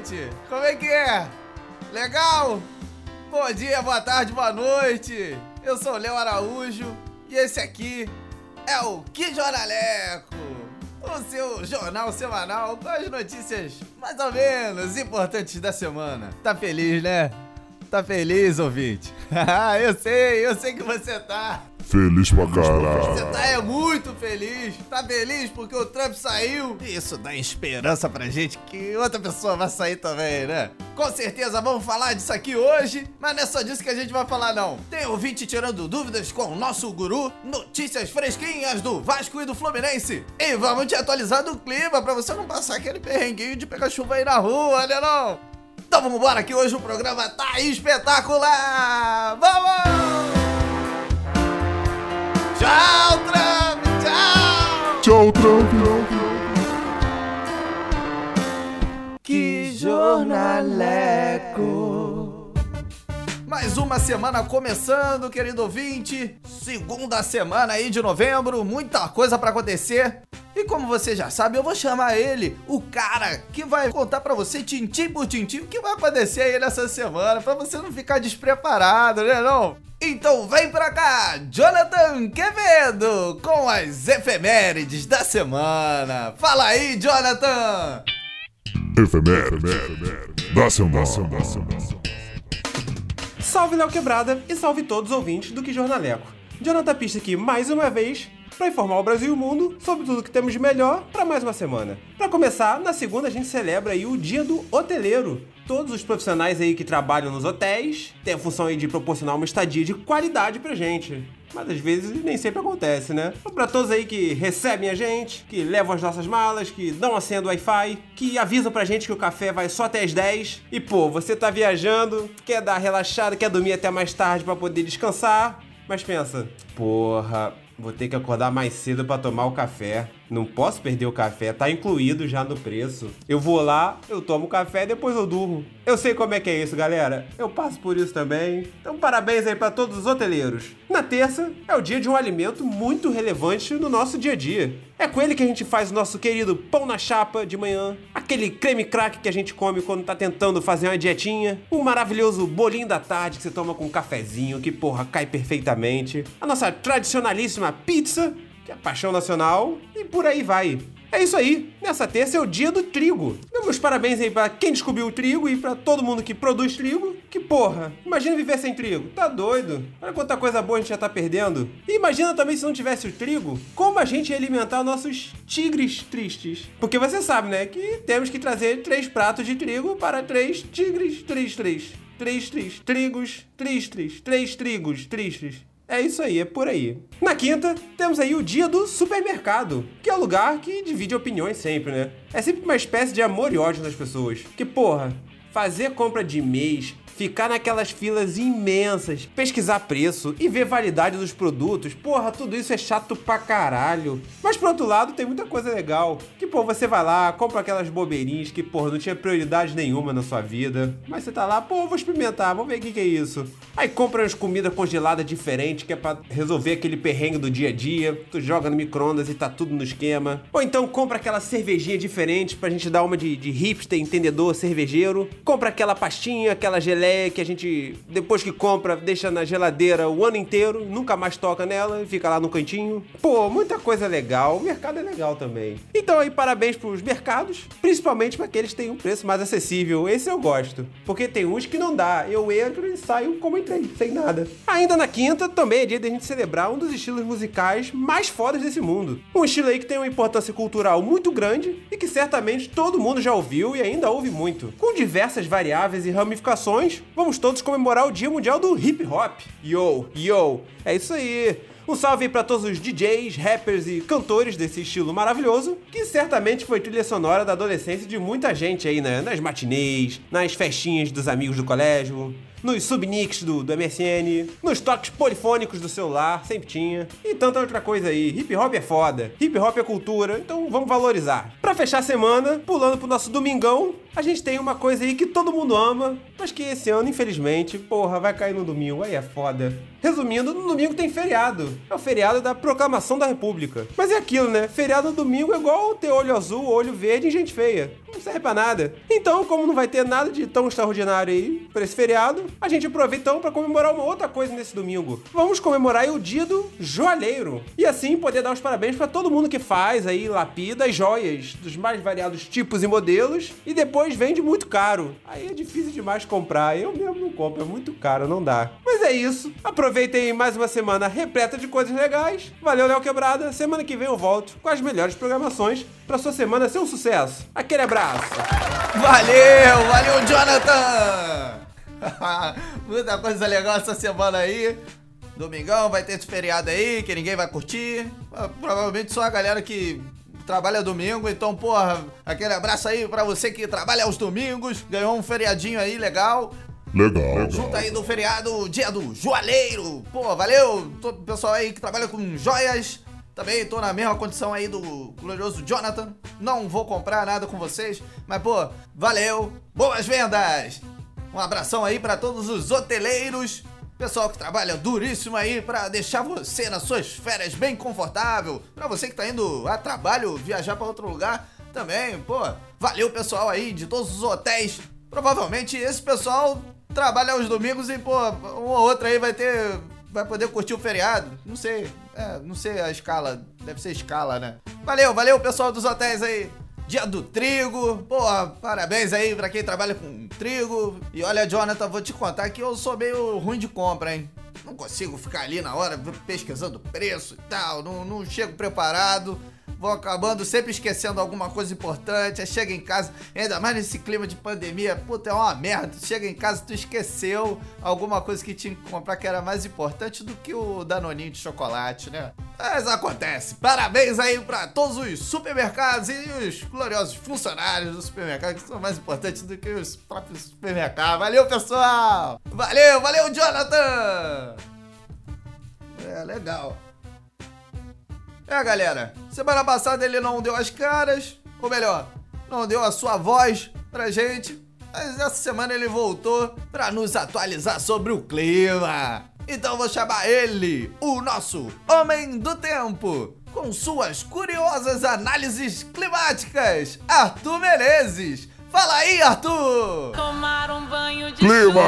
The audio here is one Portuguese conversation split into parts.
noite! Como é que é? Legal? Bom dia, boa tarde, boa noite! Eu sou o Léo Araújo e esse aqui é o Que Jornaleco! O seu jornal semanal com as notícias mais ou menos importantes da semana. Tá feliz, né? Tá feliz, ouvinte? eu sei, eu sei que você tá. Feliz pra caralho. Você tá é muito feliz. Tá feliz porque o Trump saiu. Isso dá esperança pra gente que outra pessoa vai sair também, né? Com certeza vamos falar disso aqui hoje, mas não é só disso que a gente vai falar não. Tem ouvinte tirando dúvidas com o nosso guru, notícias fresquinhas do Vasco e do Fluminense. E vamos te atualizar do clima pra você não passar aquele perrenguinho de pegar chuva aí na rua, né não? Então vamos embora que hoje o programa tá espetacular! Vamos! Tchau, Trump! Tchau! Tchau, Trump. Que jornaleco! Mais uma semana começando, querido ouvinte. Segunda semana aí de novembro, muita coisa pra acontecer. E como você já sabe, eu vou chamar ele, o cara que vai contar pra você tintim por tintim o que vai acontecer aí nessa semana, pra você não ficar despreparado, né não? Então vem pra cá, Jonathan Quevedo, com as efemérides da semana. Fala aí, Jonathan! Efeméride. Da semana. Salve Léo Quebrada e salve todos os ouvintes do Que Jornaleco. Jonathan Pista aqui mais uma vez para informar o Brasil e o mundo sobre tudo que temos de melhor para mais uma semana. Para começar, na segunda a gente celebra aí o Dia do Hoteleiro. Todos os profissionais aí que trabalham nos hotéis têm a função aí de proporcionar uma estadia de qualidade pra gente. Mas às vezes nem sempre acontece, né? Então, pra todos aí que recebem a gente, que levam as nossas malas, que dão a senha do Wi-Fi, que avisam pra gente que o café vai só até as 10. E pô, você tá viajando, quer dar relaxada, quer dormir até mais tarde pra poder descansar. Mas pensa, porra, vou ter que acordar mais cedo pra tomar o café. Não posso perder o café, tá incluído já no preço. Eu vou lá, eu tomo café e depois eu durmo. Eu sei como é que é isso, galera. Eu passo por isso também. Então, parabéns aí pra todos os hoteleiros. Na terça é o dia de um alimento muito relevante no nosso dia a dia. É com ele que a gente faz o nosso querido pão na chapa de manhã, aquele creme crack que a gente come quando tá tentando fazer uma dietinha, o maravilhoso bolinho da tarde que você toma com um cafezinho que porra cai perfeitamente, a nossa tradicionalíssima pizza que é paixão nacional, e por aí vai. É isso aí, nessa terça é o dia do trigo. Meus parabéns aí pra quem descobriu o trigo e pra todo mundo que produz trigo. Que porra, imagina viver sem trigo. Tá doido? Olha quanta coisa boa a gente já tá perdendo. E imagina também se não tivesse o trigo, como a gente ia alimentar nossos tigres tristes. Porque você sabe, né, que temos que trazer três pratos de trigo para três tigres tristes. Tristes, trigos tristes, três trigos tristes. É isso aí, é por aí. Na quinta, temos aí o dia do supermercado, que é o lugar que divide opiniões sempre, né? É sempre uma espécie de amor e ódio das pessoas. Que porra, fazer compra de mês, ficar naquelas filas imensas, pesquisar preço e ver validade dos produtos, porra, tudo isso é chato pra caralho. Mas por outro lado, tem muita coisa legal. Que, pô, você vai lá, compra aquelas bobeirinhas que, porra, não tinha prioridade nenhuma na sua vida. Mas você tá lá, pô, vou experimentar, vamos ver o que, que é isso. Aí compra umas comidas congeladas diferentes, que é pra resolver aquele perrengue do dia a dia. Tu joga no micro-ondas e tá tudo no esquema. Ou então compra aquela cervejinha diferente pra gente dar uma de, de hipster, entendedor, cervejeiro. Compra aquela pastinha, aquela geleia que a gente, depois que compra, deixa na geladeira o ano inteiro, nunca mais toca nela, fica lá no cantinho. Pô, muita coisa legal. O mercado é legal também. Então aí, parabéns pros mercados, principalmente para aqueles que têm um preço mais acessível. Esse eu gosto. Porque tem uns que não dá. Eu entro e saio como entrei, sem nada. Ainda na quinta, também é dia de a gente celebrar um dos estilos musicais mais fodas desse mundo. Um estilo aí que tem uma importância cultural muito grande e que certamente todo mundo já ouviu e ainda ouve muito. Com diversas variáveis e ramificações, vamos todos comemorar o Dia Mundial do Hip Hop. Yo, yo, é isso aí. Um salve para todos os DJs, rappers e cantores desse estilo maravilhoso, que certamente foi trilha sonora da adolescência de muita gente aí, né? Nas matinês, nas festinhas dos amigos do colégio. Nos subnicks do, do MSN, nos toques polifônicos do celular, sempre tinha, e tanta outra coisa aí. Hip hop é foda, hip hop é cultura, então vamos valorizar. Pra fechar a semana, pulando pro nosso domingão, a gente tem uma coisa aí que todo mundo ama, mas que esse ano, infelizmente, porra, vai cair no domingo, aí é foda. Resumindo, no domingo tem feriado. É o feriado da proclamação da República. Mas é aquilo, né? Feriado no domingo é igual ter olho azul, olho verde e gente feia. Não serve pra nada. Então, como não vai ter nada de tão extraordinário aí pra esse feriado, a gente aproveita então pra comemorar uma outra coisa nesse domingo. Vamos comemorar o dia do joalheiro. E assim poder dar os parabéns pra todo mundo que faz aí, lapida as joias dos mais variados tipos e modelos e depois vende muito caro. Aí é difícil demais comprar. Eu mesmo não compro, é muito caro, não dá. Mas é isso. Aproveitem mais uma semana repleta de coisas legais. Valeu, Léo Quebrada. Semana que vem eu volto com as melhores programações pra sua semana ser um sucesso. Aquele abraço. Valeu, valeu, Jonathan! Muita coisa legal essa semana aí. Domingão vai ter esse feriado aí que ninguém vai curtir. Ah, Provavelmente só a galera que trabalha domingo. Então, porra, aquele abraço aí pra você que trabalha aos domingos. Ganhou um feriadinho aí legal. Legal. Junto aí do feriado, dia do joalheiro. Pô, valeu todo o pessoal aí que trabalha com joias. Também tô na mesma condição aí do glorioso Jonathan. Não vou comprar nada com vocês, mas pô, valeu. Boas vendas. Um abração aí pra todos os hoteleiros. Pessoal que trabalha duríssimo aí pra deixar você nas suas férias bem confortável. Pra você que tá indo a trabalho, viajar pra outro lugar também, pô. Valeu pessoal aí de todos os hotéis. Provavelmente esse pessoal trabalha aos domingos e, pô, um ou outro aí vai ter. Vai poder curtir o feriado. Não sei. É, não sei a escala. Deve ser escala, né? Valeu, valeu, pessoal dos hotéis aí. Dia do trigo. Porra, parabéns aí pra quem trabalha com trigo. E olha, Jonathan, vou te contar que eu sou meio ruim de compra, hein? Não consigo ficar ali na hora pesquisando preço e tal. Não, não chego preparado. Vou acabando sempre esquecendo alguma coisa importante. Aí chega em casa, ainda mais nesse clima de pandemia, puta, é uma merda. Chega em casa, tu esqueceu alguma coisa que tinha que comprar que era mais importante do que o Danoninho de chocolate, né? Mas acontece. Parabéns aí pra todos os supermercados e os gloriosos funcionários do supermercado que são mais importantes do que os próprios supermercados. Valeu, pessoal! Valeu, valeu, Jonathan! É, legal. É, galera, semana passada ele não deu as caras, ou melhor, não deu a sua voz pra gente, mas essa semana ele voltou pra nos atualizar sobre o clima. Então vou chamar ele, o nosso Homem do Tempo, com suas curiosas análises climáticas, Arthur Menezes. Fala aí, Arthur! Tomar um banho de Clima!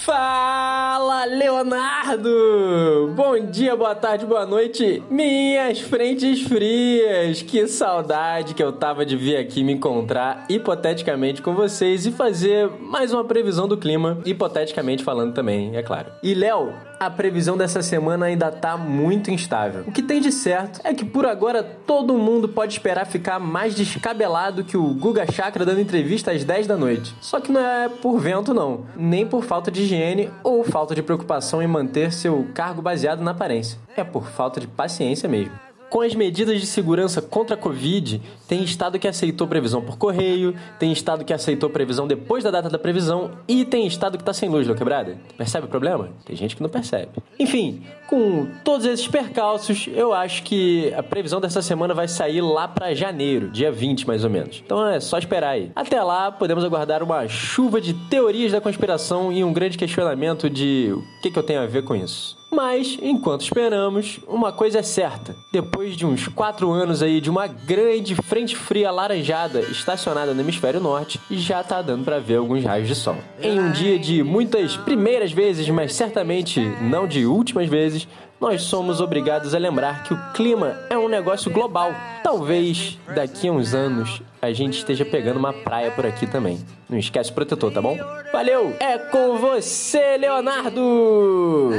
Fala, Leonardo! Bom dia, boa tarde, boa noite, minhas frentes frias! Que saudade que eu tava de vir aqui me encontrar hipoteticamente com vocês e fazer mais uma previsão do clima, hipoteticamente falando também, é claro. E Léo, a previsão dessa semana ainda tá muito instável. O que tem de certo é que por agora todo mundo pode esperar ficar mais descabelado que o Guga Chakra dando entrevista às 10 da noite. Só que não é por vento, não, nem por falta de higiene ou falta de preocupação em manter seu cargo baseado na aparência. É por falta de paciência mesmo. Com as medidas de segurança contra a Covid, tem estado que aceitou previsão por correio, tem estado que aceitou previsão depois da data da previsão e tem estado que tá sem luz, Quebrada. Percebe o problema? Tem gente que não percebe. Enfim, com todos esses percalços, eu acho que a previsão dessa semana vai sair lá pra janeiro, dia 20 mais ou menos. Então é só esperar aí. Até lá, podemos aguardar uma chuva de teorias da conspiração e um grande questionamento de o que, que eu tenho a ver com isso. Mas, enquanto esperamos, uma coisa é certa. Depois de uns 4 anos aí de uma grande frente fria alaranjada estacionada no hemisfério norte, já tá dando pra ver alguns raios de sol. Em um dia de muitas primeiras vezes, mas certamente não de últimas vezes, nós somos obrigados a lembrar que o clima é um negócio global. Talvez daqui a uns anos a gente esteja pegando uma praia por aqui também. Não esquece o protetor, tá bom? Valeu! É com você, Leonardo!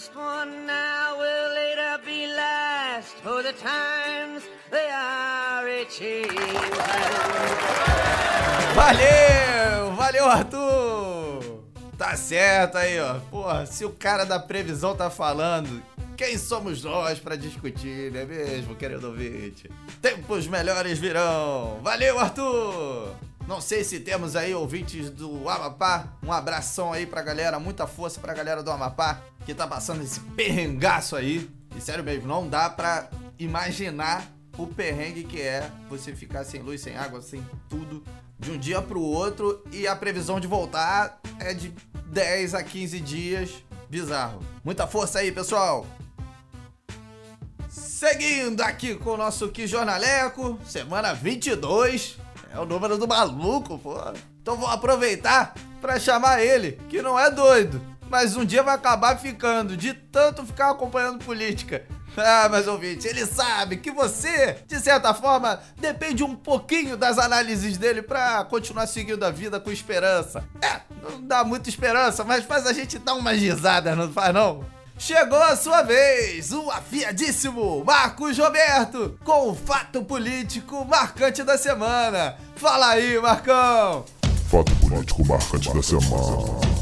First one now will later be last, for the times they are Valeu! Valeu, Arthur! Tá certo aí, ó. Porra, se o cara da previsão tá falando, quem somos nós pra discutir, não é mesmo, querido ouvinte? Tempos melhores virão! Valeu, Arthur! Não sei se temos aí ouvintes do Amapá. Um abração aí pra galera, muita força pra galera do Amapá que tá passando esse perrengaço aí. E sério mesmo, não dá pra imaginar o perrengue que é você ficar sem luz, sem água, sem tudo de um dia pro outro e a previsão de voltar é de 10 a 15 dias. Bizarro. Muita força aí, pessoal! Seguindo aqui com o nosso Que Jornaleco, semana 22. É o número do maluco, pô. Então vou aproveitar para chamar ele, que não é doido, mas um dia vai acabar ficando, de tanto ficar acompanhando política. Ah, mas ouvinte, ele sabe que você, de certa forma, depende um pouquinho das análises dele pra continuar seguindo a vida com esperança. É, não dá muita esperança, mas faz a gente dar uma risada, não faz não? Chegou a sua vez, o afiadíssimo Marcos Roberto, com o fato político marcante da semana. Fala aí, Marcão! Fato político marcante da semana.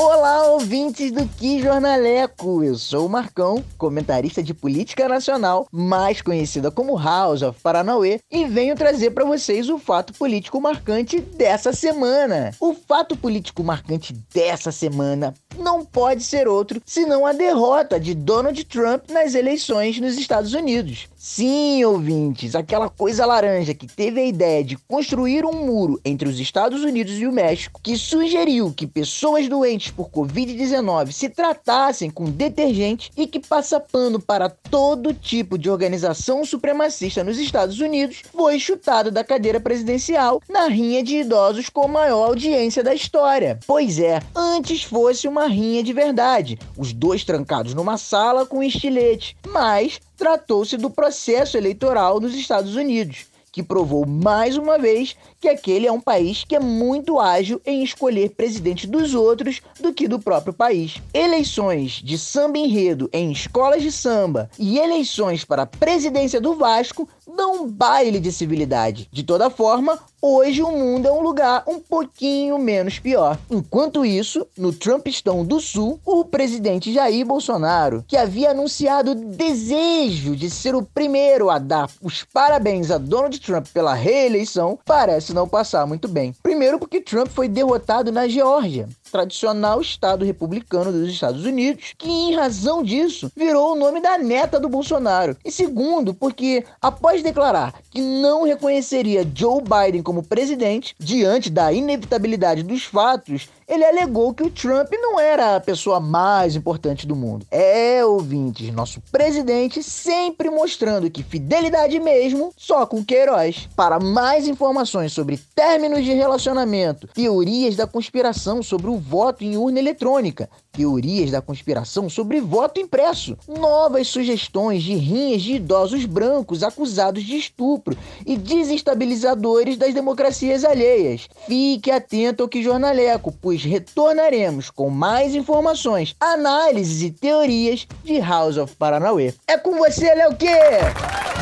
Olá, ouvintes do Que Jornaleco! Eu sou o Marcão, comentarista de política nacional, mais conhecida como House of Paranauê, e venho trazer para vocês o fato político marcante dessa semana. O fato político marcante dessa semana não pode ser outro senão a derrota de Donald Trump nas eleições nos Estados Unidos. Sim, ouvintes, aquela coisa laranja que teve a ideia de construir um muro entre os Estados Unidos e o México, que sugeriu que pessoas doentes por Covid-19 se tratassem com detergente e que passa pano para todo tipo de organização supremacista nos Estados Unidos, foi chutado da cadeira presidencial na rinha de idosos com maior audiência da história. Pois é, antes fosse uma rinha de verdade, os dois trancados numa sala com estilete, mas tratou-se do processo eleitoral nos Estados Unidos, que provou mais uma vez que aquele é um país que é muito ágil em escolher presidente dos outros do que do próprio país. Eleições de samba enredo em escolas de samba e eleições para a presidência do Vasco dão um baile de civilidade. De toda forma, hoje o mundo é um lugar um pouquinho menos pior. Enquanto isso, no Trumpistão do Sul, o presidente Jair Bolsonaro, que havia anunciado desejo de ser o primeiro a dar os parabéns a Donald Trump pela reeleição, parece não passar muito bem. Primeiro, porque Trump foi derrotado na Geórgia, tradicional estado republicano dos Estados Unidos, que em razão disso virou o nome da neta do Bolsonaro. E segundo, porque após declarar que não reconheceria Joe Biden como presidente diante da inevitabilidade dos fatos, ele alegou que o Trump não era a pessoa mais importante do mundo. É, ouvintes, nosso presidente sempre mostrando que fidelidade mesmo só com Queiroz. Para mais informações sobre términos de relacionamento, teorias da conspiração sobre o voto em urna eletrônica, teorias da conspiração sobre voto impresso, novas sugestões de rinhas de idosos brancos acusados de estupro e desestabilizadores das democracias alheias. Fique atento ao que jornaleco, pois retornaremos com mais informações, análises e teorias de House of Paranauê. É com você, Léo Quê?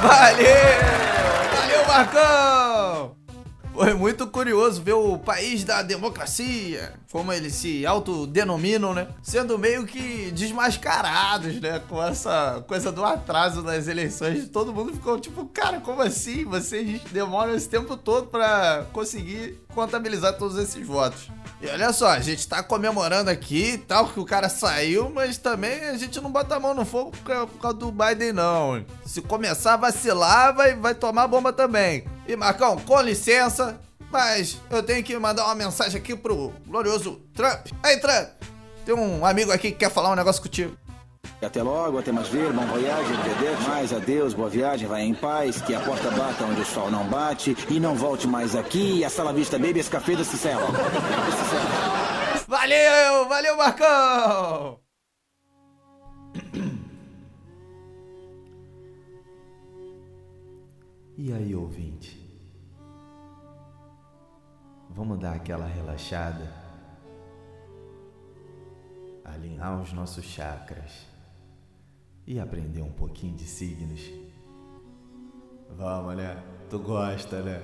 Valeu! Valeu, Marcão! Foi muito curioso ver o país da democracia, como eles se autodenominam, né? Sendo meio que desmascarados, né? Com essa coisa do atraso nas eleições. Todo mundo ficou tipo, cara, como assim? Vocês demoram esse tempo todo pra conseguir contabilizar todos esses votos. E olha só, a gente tá comemorando aqui e tal, que o cara saiu, mas também a gente não bota a mão no fogo por causa do Biden, não. Se começar a vacilar, vai, vai tomar bomba também. E Marcão, com licença, mas eu tenho que mandar uma mensagem aqui pro glorioso Trump. Aí, Trump, tem um amigo aqui que quer falar um negócio contigo. Até logo, até mais ver, bom voyagem, entendeu? Mais adeus, boa viagem, vai em paz, que a porta bata onde o sol não bate e não volte mais aqui. E a sala vista, baby, esse café do Cicelo. Valeu, valeu, Marcão! E aí, ouvinte? Vamos dar aquela relaxada? Alinhar os nossos chakras e aprender um pouquinho de signos. Vamos, né? Tu gosta, né?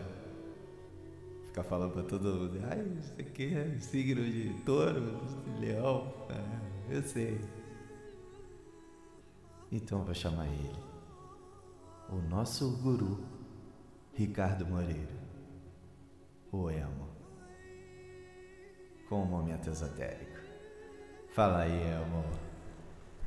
Ficar falando pra todo mundo, ai, isso aqui é signo de touro, de leão. É, eu sei. Então eu vou chamar ele. O nosso guru, Ricardo Moreira. O com o momento esotérico. Fala aí, amor.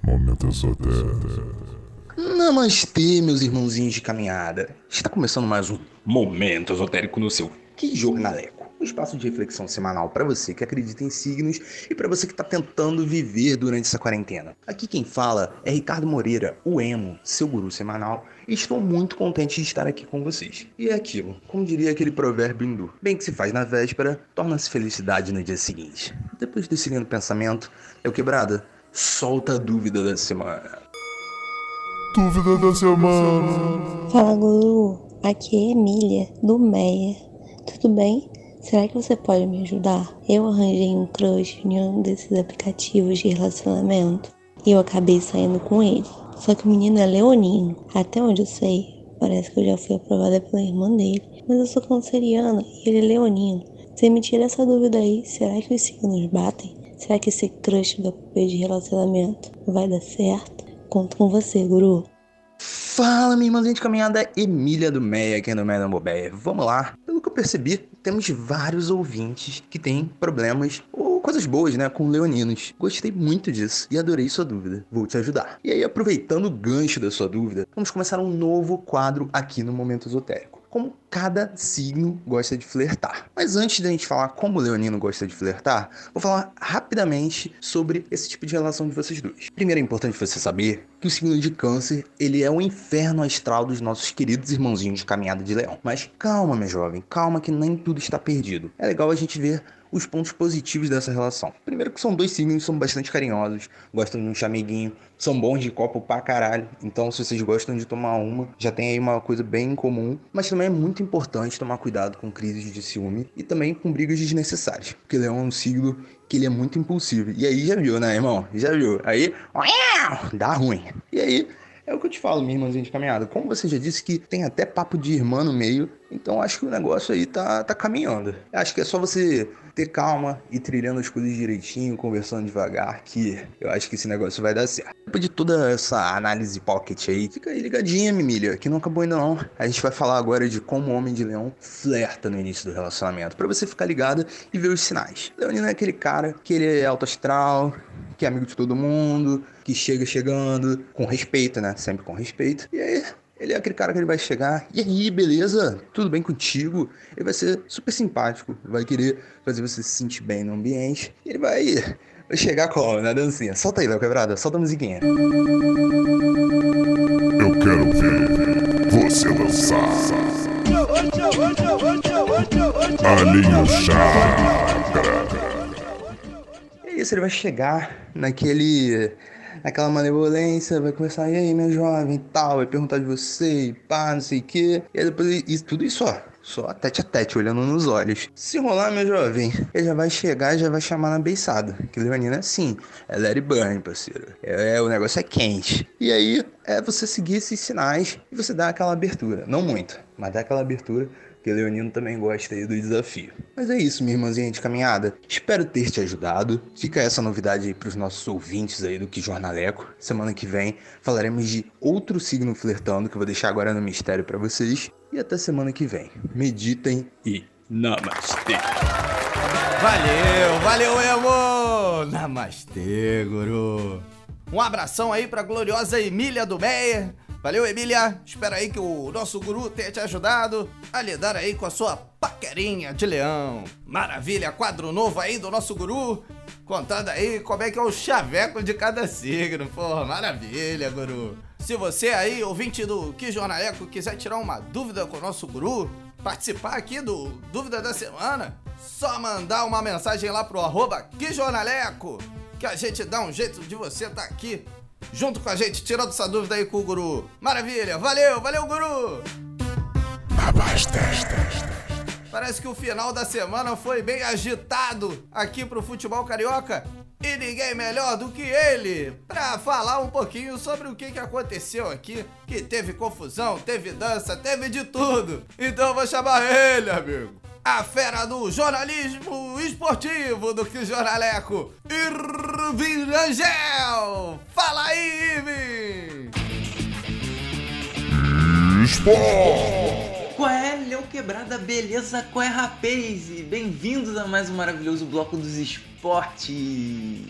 Momento esotérico. Namastê, meus irmãozinhos de caminhada. Está começando mais um Momento Esotérico no seu Que Jornaleco. Um espaço de reflexão semanal para você que acredita em signos e para você que está tentando viver durante essa quarentena. Aqui quem fala é Ricardo Moreira, o Emo, seu guru semanal, e estou muito contente de estar aqui com vocês. E é aquilo, como diria aquele provérbio hindu: bem que se faz na véspera, torna-se felicidade no dia seguinte. Depois desse lindo pensamento, eu quebrada, solta a dúvida da semana. Dúvida da semana. Fala, Guru. Aqui é Emília, do Meia. Tudo bem? Será que você pode me ajudar? Eu arranjei um crush em um desses aplicativos de relacionamento e eu acabei saindo com ele. Só que o menino é leonino. Até onde eu sei, parece que eu já fui aprovada pela irmã dele. Mas eu sou canceriana e ele é leonino. Você me tira essa dúvida aí, será que os signos batem? Será que esse crush do app de relacionamento vai dar certo? Conto com você, Guru. Fala, minha irmãzinha de caminhada, Emília do Meia, aqui no Meia da Mobeia. Vamos lá. Pelo que eu percebi, temos vários ouvintes que têm problemas ou coisas boas, né, com leoninos. Gostei muito disso e adorei sua dúvida. Vou te ajudar. E aí, aproveitando o gancho da sua dúvida, vamos começar um novo quadro aqui no Momento Esotérico como cada signo gosta de flertar. Mas antes da gente falar como o leonino gosta de flertar, vou falar rapidamente sobre esse tipo de relação de vocês dois. Primeiro é importante você saber que o signo de câncer, ele é o inferno astral dos nossos queridos irmãozinhos de caminhada de leão. Mas calma, meu jovem, calma que nem tudo está perdido. É legal a gente ver os pontos positivos dessa relação. Primeiro que são dois signos são bastante carinhosos, gostam de um chameguinho, são bons de copo pra caralho. Então, se vocês gostam de tomar uma, já tem aí uma coisa bem comum. Mas também é muito importante tomar cuidado com crises de ciúme e também com brigas desnecessárias. Porque Leão é um signo que ele é muito impulsivo. E aí já viu, né, irmão? Já viu. Aí, dá ruim. E aí, é o que eu te falo, minha irmãzinha de caminhada. Como você já disse que tem até papo de irmã no meio, então acho que o negócio aí tá, tá caminhando. Acho que é só você ter calma e trilhando as coisas direitinho, conversando devagar, que eu acho que esse negócio vai dar certo. Depois de toda essa análise pocket aí, fica aí ligadinha, Mimília, que não acabou ainda não. A gente vai falar agora de como o Homem de Leão flerta no início do relacionamento, para você ficar ligado e ver os sinais. Leonino é aquele cara que ele é alto astral, que é amigo de todo mundo, que chega chegando, com respeito, né? Sempre com respeito. E aí, ele é aquele cara que ele vai chegar, e aí, beleza? Tudo bem contigo? Ele vai ser super simpático, vai querer fazer você se sentir bem no ambiente. E ele vai, vai chegar como? Na dancinha. Solta aí, Léo Quebrada, solta a musiquinha. Eu quero ver você dançar. Alinha o chakra. E é isso, ele vai chegar naquele. naquela malevolência, vai começar, e aí, meu jovem, tal, vai perguntar de você, e pá, não sei o quê. E depois, isso, tudo isso, ó. Só tete a tete, olhando nos olhos. Se rolar, meu jovem, ele já vai chegar e já vai chamar na beiçada. Que Leonina é assim, é it burn, parceiro. É, é, o negócio é quente. E aí, é você seguir esses sinais e você dar aquela abertura. Não muito, mas dá aquela abertura porque Leonino também gosta aí do desafio. Mas é isso, minha irmãzinha de caminhada. Espero ter te ajudado. Fica essa novidade aí pros nossos ouvintes aí do Que Jornaleco. Semana que vem falaremos de outro signo flertando, que eu vou deixar agora no mistério para vocês. E até semana que vem. Meditem e Namastê. Valeu, valeu, Emo! Namastê, guru. Um abração aí pra gloriosa Emília do Meia. Valeu, Emília. Espero aí que o nosso guru tenha te ajudado a lidar aí com a sua paquerinha de leão. Maravilha, quadro novo aí do nosso guru. Contando aí como é que é o chaveco de cada signo. Pô, maravilha, guru. Se você aí, ouvinte do Que Jornaleco, quiser tirar uma dúvida com o nosso guru, participar aqui do Dúvida da Semana, só mandar uma mensagem lá pro arroba Que Jornaleco, que a gente dá um jeito de você estar tá aqui junto com a gente, tirando essa dúvida aí com o Guru. Maravilha, valeu, valeu, Guru! Parece que o final da semana foi bem agitado aqui pro futebol carioca. E ninguém melhor do que ele para falar um pouquinho sobre o que, que aconteceu aqui. Que teve confusão, teve dança, teve de tudo. Então eu vou chamar ele, amigo a fera do jornalismo esportivo do que Jornaleco, Irving Angel. Fala aí, Irving! Esporte! Qual é, Leo Quebrada? Beleza? Qual é, rapaz? E Bem-vindos a mais um maravilhoso bloco dos esportes.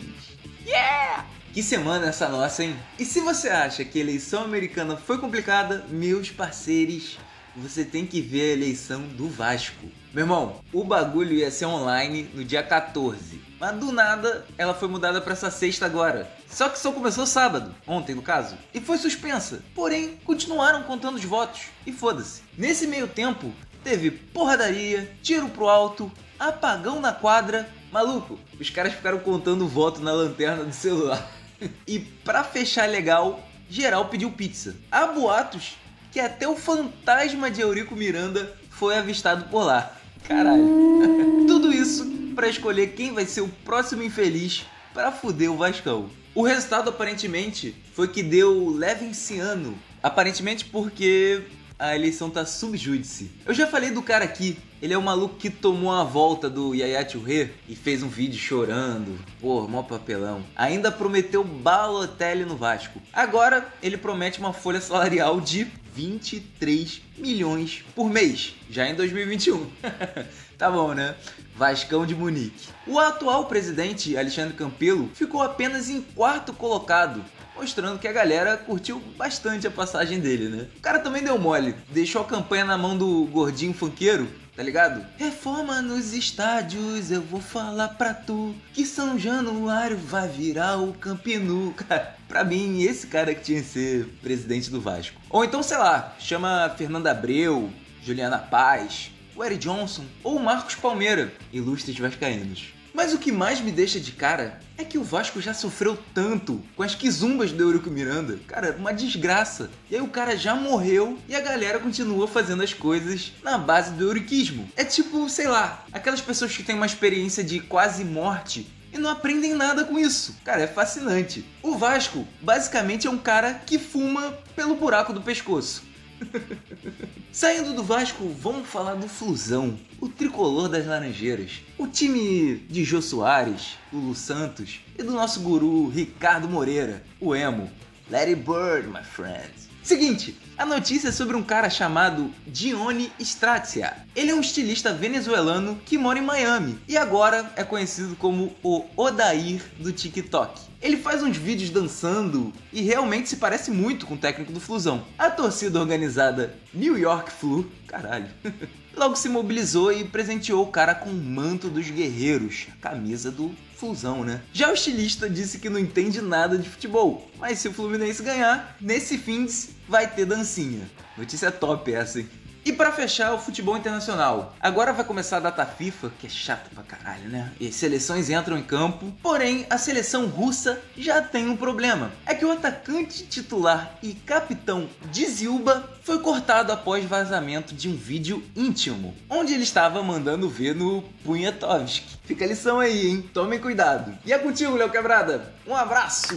Yeah! Que semana essa nossa, hein? E se você acha que a eleição americana foi complicada, meus parceiros, você tem que ver a eleição do Vasco. Meu irmão, o bagulho ia ser online no dia 14, mas do nada ela foi mudada para essa sexta agora. Só que só começou sábado, ontem no caso, e foi suspensa. Porém, continuaram contando os votos e foda-se. Nesse meio tempo, teve porradaria, tiro pro alto, apagão na quadra. Maluco, os caras ficaram contando voto na lanterna do celular. e pra fechar legal, geral pediu pizza. Há boatos que até o fantasma de Eurico Miranda foi avistado por lá. Caralho. Tudo isso pra escolher quem vai ser o próximo infeliz pra fuder o Vascão. O resultado aparentemente foi que deu Levinciano. Aparentemente porque a eleição tá subjúdice. Eu já falei do cara aqui. Ele é o maluco que tomou a volta do Yaya Touré e fez um vídeo chorando. Pô, mó papelão. Ainda prometeu Balotelli no Vasco. Agora ele promete uma folha salarial de 23 milhões por mês, já em 2021. tá bom, né? Vascão de Munique. O atual presidente, Alexandre Campelo, ficou apenas em quarto colocado, mostrando que a galera curtiu bastante a passagem dele, né? O cara também deu mole, deixou a campanha na mão do gordinho funkeiro, tá ligado? Reforma nos estádios, eu vou falar pra tu que São Januário vai virar o Campinu. Cara, pra mim, esse cara que tinha que ser presidente do Vasco. Ou então, sei lá, chama Fernanda Abreu, Juliana Paz, o Eric Johnson ou Marcos Palmeira, ilustres vascaínos. Mas o que mais me deixa de cara é que o Vasco já sofreu tanto com as quizumbas do Eurico Miranda. Cara, uma desgraça. E aí o cara já morreu e a galera continua fazendo as coisas na base do euriquismo. É tipo, sei lá, aquelas pessoas que têm uma experiência de quase morte e não aprendem nada com isso. Cara, é fascinante. O Vasco basicamente é um cara que fuma pelo buraco do pescoço. Saindo do Vasco, vamos falar do Flusão, o tricolor das Laranjeiras. O time de Jô Soares, Lulu Santos e do nosso guru Ricardo Moreira, o Emo. It burn, my friends. Seguinte, a notícia é sobre um cara chamado Dione Stratia. Ele é um estilista venezuelano que mora em Miami e agora é conhecido como o Odair do TikTok. Ele faz uns vídeos dançando e realmente se parece muito com o técnico do Flusão. A torcida organizada New York Flu, caralho, logo se mobilizou e presenteou o cara com o manto dos guerreiros, a camisa do Flusão, né? Já o estilista disse que não entende nada de futebol, mas se o Fluminense ganhar, nesse fins vai ter dancinha. Notícia top essa, hein? E pra fechar, o futebol internacional. Agora vai começar a data FIFA, que é chato pra caralho, né? E as seleções entram em campo. Porém, a seleção russa já tem um problema. É que o atacante titular e capitão de Zilba foi cortado após vazamento de um vídeo íntimo, onde ele estava mandando ver no Punhatovski. Fica a lição aí, hein? Tomem cuidado. E é contigo, Léo Quebrada. Um abraço!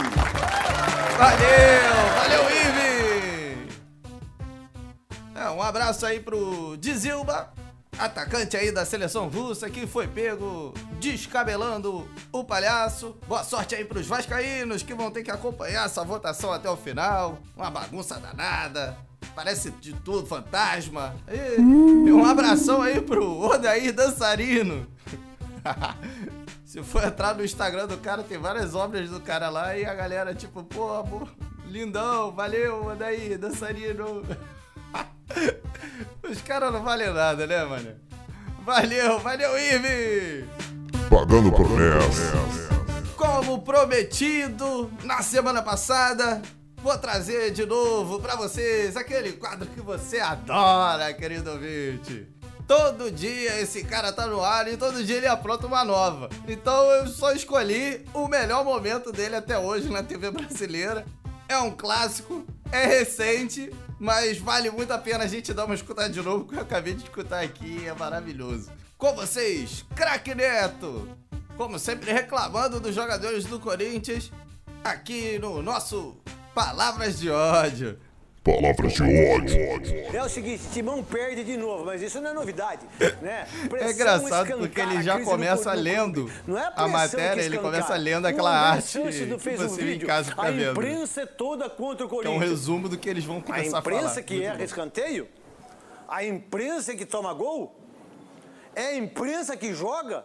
Valeu! Valeu, Ive! É, um abraço aí pro Dizilba, atacante aí da seleção russa que foi pego descabelando o palhaço. Boa sorte aí pros vascaínos que vão ter que acompanhar essa votação até o final. Uma bagunça danada. Parece de tudo, fantasma. E, e um abração aí pro Odair Dançarino. Se for entrar no Instagram do cara, tem várias obras do cara lá e a galera, tipo, pô, amor, lindão, valeu, Odair, dançarino. Os caras não valem nada, né, mano? Valeu, valeu, Ive! Pagando promessa. Como prometido na semana passada, vou trazer de novo pra vocês aquele quadro que você adora, querido ouvinte. Todo dia esse cara tá no ar e todo dia ele apronta uma nova. Então eu só escolhi o melhor momento dele até hoje na TV brasileira. É um clássico, é recente, mas vale muito a pena a gente dar uma escutada de novo, que eu acabei de escutar aqui, é maravilhoso. Com vocês, Craque Neto! Como sempre, reclamando dos jogadores do Corinthians, aqui no nosso Palavras de Ódio. Palavras de ódio. É o seguinte, Timão perde de novo, mas isso não é novidade, né? É Pressão engraçado porque ele já no começa lendo Não é a matéria, ele começa lendo O aquela André arte que fez um você em vídeo. casa fica A vendo. imprensa é toda contra o Que é um Corinthians. resumo do que eles vão A começar a falar. imprensa que erra bom. escanteio A imprensa que toma gol? É a imprensa que joga?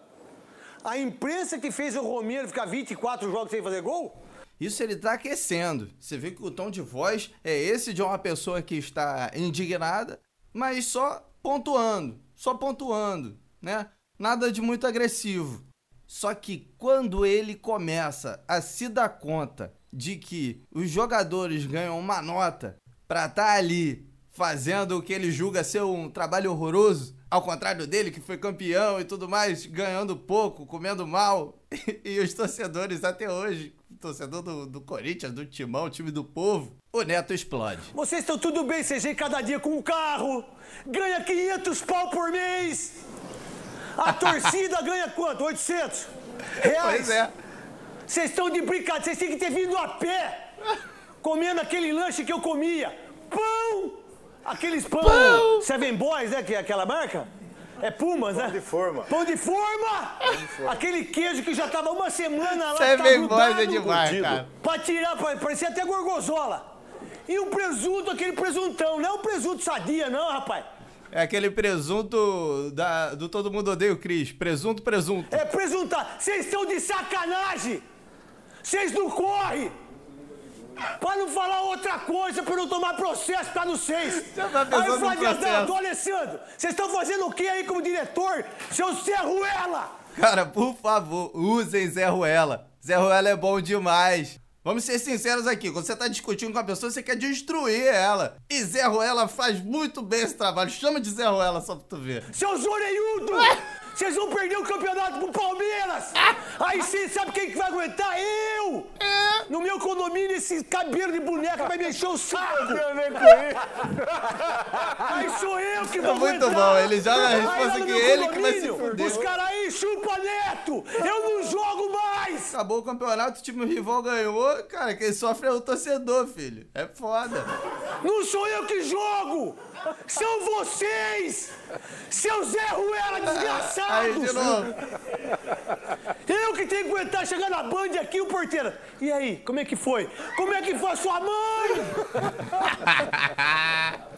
A imprensa que fez o Romero ficar 24 jogos sem fazer gol? Isso ele tá aquecendo. Você vê que o tom de voz é esse de uma pessoa que está indignada, mas só pontuando, só pontuando, né? Nada de muito agressivo. Só que quando ele começa a se dar conta de que os jogadores ganham uma nota pra estar tá ali fazendo o que ele julga ser um trabalho horroroso, ao contrário dele, que foi campeão e tudo mais, ganhando pouco, comendo mal, e os torcedores até hoje, torcedor do, do Corinthians, do Timão, time do povo, o Neto explode. Vocês estão tudo bem, CG, cada dia com um carro, ganha 500 pau por mês. A torcida ganha quanto? 800 reais? Pois é. Vocês estão de brincadeira, vocês têm que ter vindo a pé, comendo aquele lanche que eu comia. Pão! Aqueles pão, pão. Seven Boys, né, que é aquela marca? É Pumas, Pão né? de forma. Pão de forma! Aquele queijo que já tava uma semana lá. Tá Boys grudado, é demais, curtido. cara. Pra tirar, parecia até gorgonzola. E o presunto, aquele presuntão. Não é o presunto sadia, não, rapaz. É aquele presunto da, do Todo Mundo Odeia o Cris. Presunto, presunto. É presuntar. Vocês estão de sacanagem! Vocês não correm! Pra não falar outra coisa, pra não tomar processo, tá no seis. Tá Aí processo. do Alessandro, vocês estão fazendo o que aí como diretor? Seu Serruela! Cara, por favor, usem Zé Ruela. Zé Ruela é bom demais. Vamos ser sinceros aqui, quando você tá discutindo com a pessoa, você quer destruir ela. E Zé Ruela faz muito bem esse trabalho. Chama de Zé Ruela só pra tu ver. Seus orelhudos! Vocês vão perder o campeonato pro Palmeiras! Aí sim, sabe quem que vai aguentar? Eu! No meu condomínio, esse cabelo de boneca vai me encher o saco! Aí sou eu que vou É muito aguentar. bom, ele joga a Aí resposta lá no que meu ele que vai se condomínio, fuder. Os caras aí, chupa neto! Eu não jogo mais! Acabou o campeonato, o time rival ganhou. Cara, quem sofre é o torcedor, filho. É foda. Não sou eu que jogo! São vocês! Seus Zé Ruela desgraçados! Aí, de novo. Eu que tenho que aguentar chegar na Band aqui, o porteiro. E aí, como é que foi? Como é que foi a sua mãe?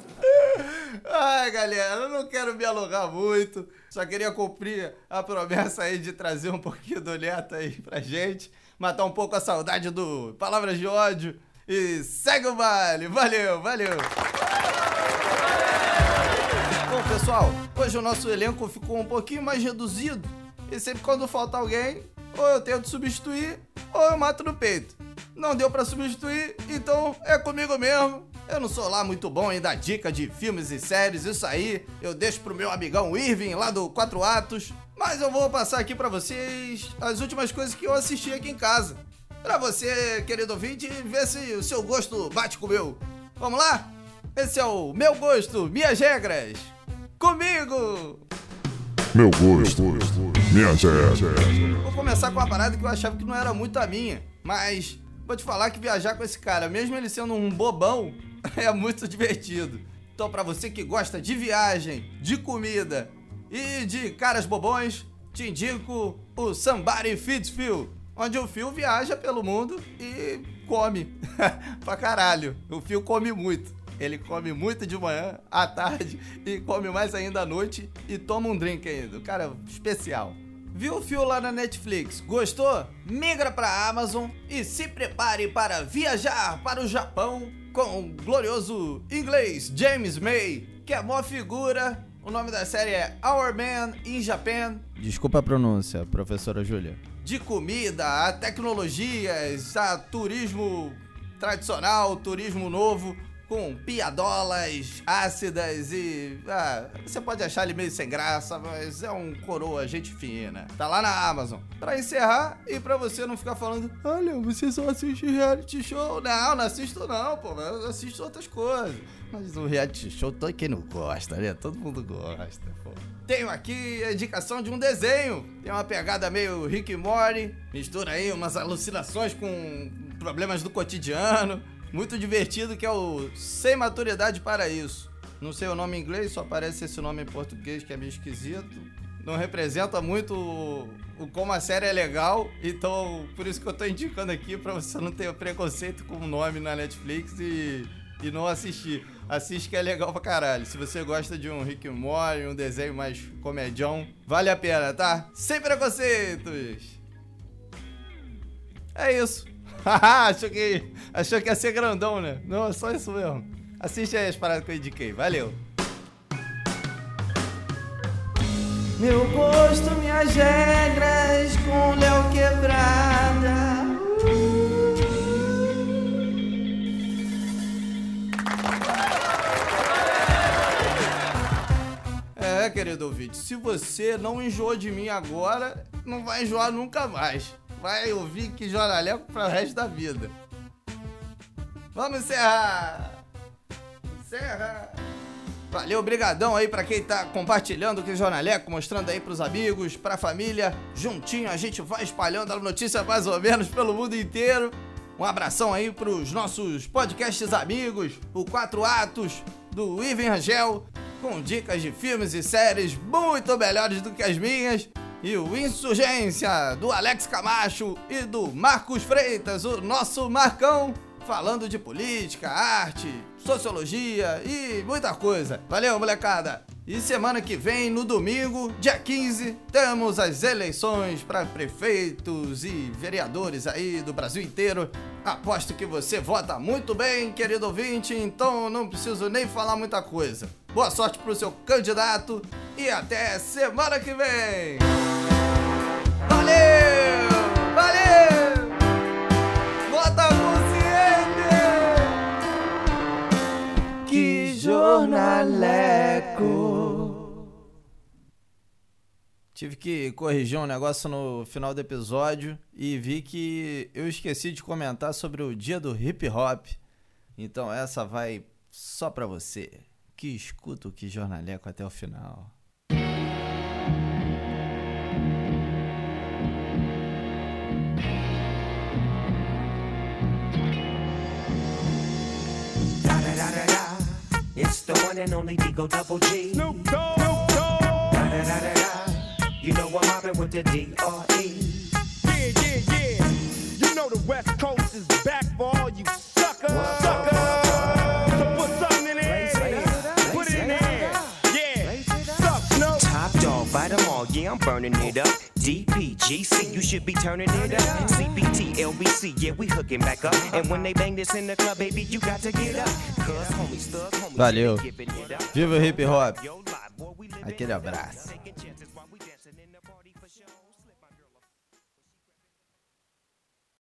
Ai, galera, eu não quero me alongar muito. Só queria cumprir a promessa aí de trazer um pouquinho do Neto aí pra gente. Matar um pouco a saudade do Palavras de Ódio. E segue o baile. Valeu, valeu. Pessoal, hoje o nosso elenco ficou um pouquinho mais reduzido. E sempre quando falta alguém, ou eu tento substituir, ou eu mato no peito. Não deu pra substituir, então é comigo mesmo. Eu não sou lá muito bom em dar dica de filmes e séries, isso aí eu deixo pro meu amigão Irving lá do Quatro Atos. Mas eu vou passar aqui pra vocês as últimas coisas que eu assisti aqui em casa. Pra você, querido ouvinte, ver se o seu gosto bate com o meu. Vamos lá? Esse é o meu gosto, minhas regras. Comigo! Meu gosto, minhas regras. Vou começar com uma parada que eu achava que não era muito a minha, mas vou te falar que viajar com esse cara, mesmo ele sendo um bobão, é muito divertido. Então, pra você que gosta de viagem, de comida e de caras bobões, te indico o Somebody Feeds Phil, onde o Phil viaja pelo mundo e come pra caralho. O Phil come muito. Ele come muito de manhã, à tarde e come mais ainda à noite e toma um drink ainda. O cara é especial. Viu o fio lá na Netflix? Gostou? Migra pra Amazon e se prepare para viajar para o Japão com o glorioso inglês James May, que é a maior figura. O nome da série é Our Man in Japan. Desculpa a pronúncia, professora Júlia. De comida, a tecnologias, a turismo tradicional, turismo novo, com piadolas ácidas e. Ah, você pode achar ele meio sem graça, mas é um coroa, gente fina. Tá lá na Amazon. Pra encerrar e pra você não ficar falando, olha, você só assiste reality show. Não, não assisto não, pô, eu assisto outras coisas. Mas o reality show, todo quem não gosta, né? Todo mundo gosta, pô. Tenho aqui a indicação de um desenho. Tem uma pegada meio Rick e Morty. Mistura aí umas alucinações com problemas do cotidiano. Muito divertido, que é o Sem Maturidade para Isso. Não sei o nome em inglês, só aparece esse nome em português, que é meio esquisito. Não representa muito o, o como a série é legal, então por isso que eu tô indicando aqui, pra você não ter preconceito com o nome na Netflix e, e não assistir. Assiste que é legal pra caralho. Se você gosta de um Rick Morty, um desenho mais comedião, vale a pena, tá? Sem preconceitos! É isso. achou, que, achou que ia ser grandão, né? Não, é só isso mesmo. Assiste aí as paradas que eu indiquei. Valeu! Meu gosto, minhas regras com Léo Quebrada. É, querido ouvinte, se você não enjoou de mim agora, não vai enjoar nunca mais. Vai ouvir que jornaleco para o resto da vida. Vamos encerrar! Encerra! Valeu, brigadão aí pra quem tá compartilhando que jornaleco, mostrando aí pros amigos, pra família. Juntinho a gente vai espalhando a notícia mais ou menos pelo mundo inteiro. Um abração aí pros nossos podcasts amigos, o Quatro Atos do Ivan Rangel, com dicas de filmes e séries muito melhores do que as minhas. E o Insurgência do Alex Camacho e do Marcos Freitas, o nosso Marcão, falando de política, arte, sociologia e muita coisa. Valeu, molecada! E semana que vem, no domingo, dia 15, temos as eleições para prefeitos e vereadores aí do Brasil inteiro. Aposto que você vota muito bem, querido ouvinte, então não preciso nem falar muita coisa. Boa sorte pro seu candidato e até semana que vem! Valeu! Valeu! Vota consciente! Que jornaleco! Tive que corrigir um negócio no final do episódio e vi que eu esqueci de comentar sobre o dia do hip hop. Então essa vai só pra você que escuta o que jornaleco até o final. It's the one and only Digo Double G. Snoop Dogg. Snoop Dogg. Da, da, da, da, da. You know I'm mobbing with the D.R.E. Yeah, yeah, yeah. You know the West Coast is back for all you suckers. Suckers. So put something in there. Put it in there. Yeah. Suck, Snoop. Top dog, bite them all. Yeah, I'm burning it up. DPGC, you should be turning it up. CBT, LBC, yeah, we hooking back up. And when they bang this in the club, baby, you got to get up. Cause homies, thug homies, Valeu. they giving it up. Viva o hip hop! Aquele abraço.